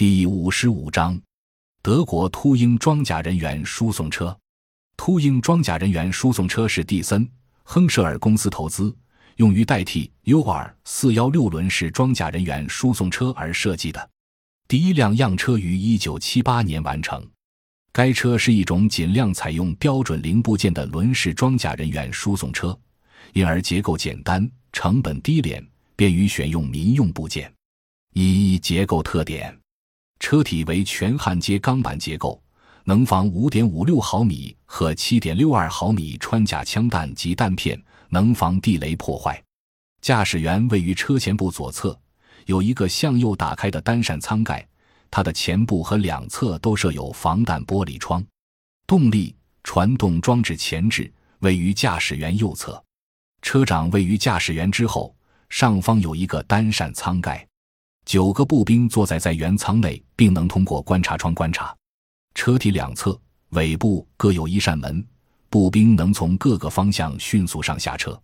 第五十五章，德国秃鹰装甲人员输送车。秃鹰装甲人员输送车是蒂森·亨舍尔公司投资，用于代替 U-2 四幺六轮式装甲人员输送车而设计的。第一辆样车于一九七八年完成。该车是一种尽量采用标准零部件的轮式装甲人员输送车，因而结构简单，成本低廉，便于选用民用部件。一结构特点。车体为全焊接钢板结构，能防5.56毫米和7.62毫米穿甲枪弹及弹片，能防地雷破坏。驾驶员位于车前部左侧，有一个向右打开的单扇舱盖，它的前部和两侧都设有防弹玻璃窗。动力传动装置前置，位于驾驶员右侧，车长位于驾驶员之后，上方有一个单扇舱盖。九个步兵坐在在原舱内，并能通过观察窗观察。车体两侧、尾部各有一扇门，步兵能从各个方向迅速上下车。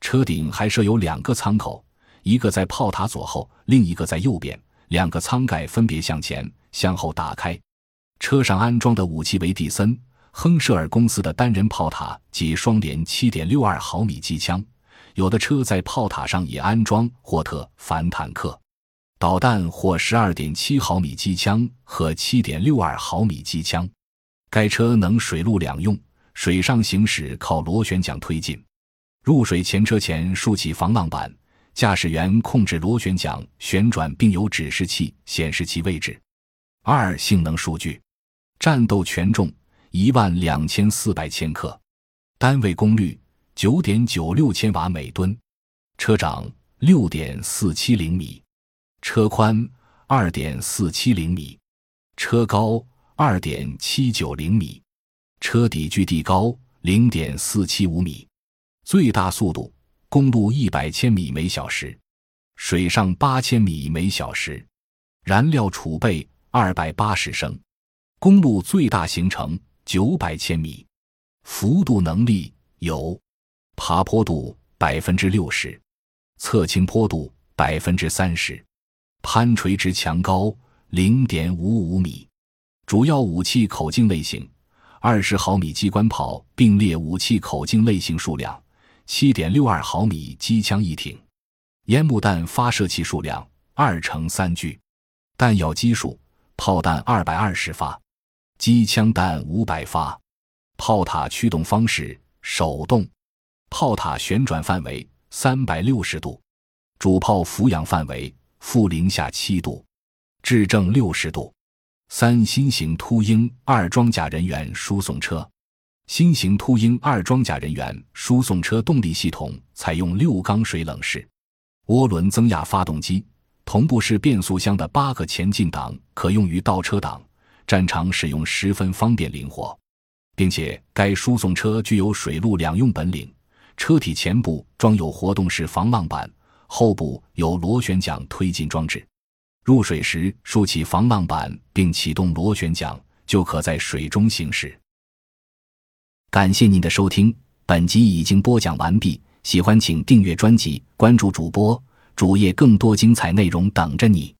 车顶还设有两个舱口，一个在炮塔左后，另一个在右边。两个舱盖分别向前、向后打开。车上安装的武器为蒂森·亨舍尔公司的单人炮塔及双联7.62毫米机枪，有的车在炮塔上也安装霍特反坦克。导弹或十二点七毫米机枪和七点六二毫米机枪，该车能水陆两用，水上行驶靠螺旋桨推进。入水前车前竖起防浪板，驾驶员控制螺旋桨旋转，并有指示器显示其位置。二性能数据：战斗权重一万两千四百千克，单位功率九点九六千瓦每吨，车长六点四七零米。车宽二点四七厘米，车高二点七九厘米，车底距地高零点四七五米，最大速度公路一百千米每小时，水上八千米每小时，燃料储备二百八十升，公路最大行程九百千米，幅度能力有爬坡度百分之六十，侧倾坡度百分之三十。攀垂直墙高零点五五米，主要武器口径类型：二十毫米机关炮并列武器口径类型数量七点六二毫米机枪一挺，烟幕弹发射器数量二乘三具，弹药基数：炮弹二百二十发，机枪弹五百发。炮塔驱动方式手动，炮塔旋转范围三百六十度，主炮俯仰范围。负零下七度，至正六十度。三新型秃鹰二装甲人员输送车，新型秃鹰二装甲人员输送车动力系统采用六缸水冷式涡轮增压发动机，同步式变速箱的八个前进档可用于倒车档，战场使用十分方便灵活，并且该输送车具有水陆两用本领。车体前部装有活动式防浪板。后部有螺旋桨推进装置，入水时竖起防浪板并启动螺旋桨，就可在水中行驶。感谢您的收听，本集已经播讲完毕。喜欢请订阅专辑，关注主播主页，更多精彩内容等着你。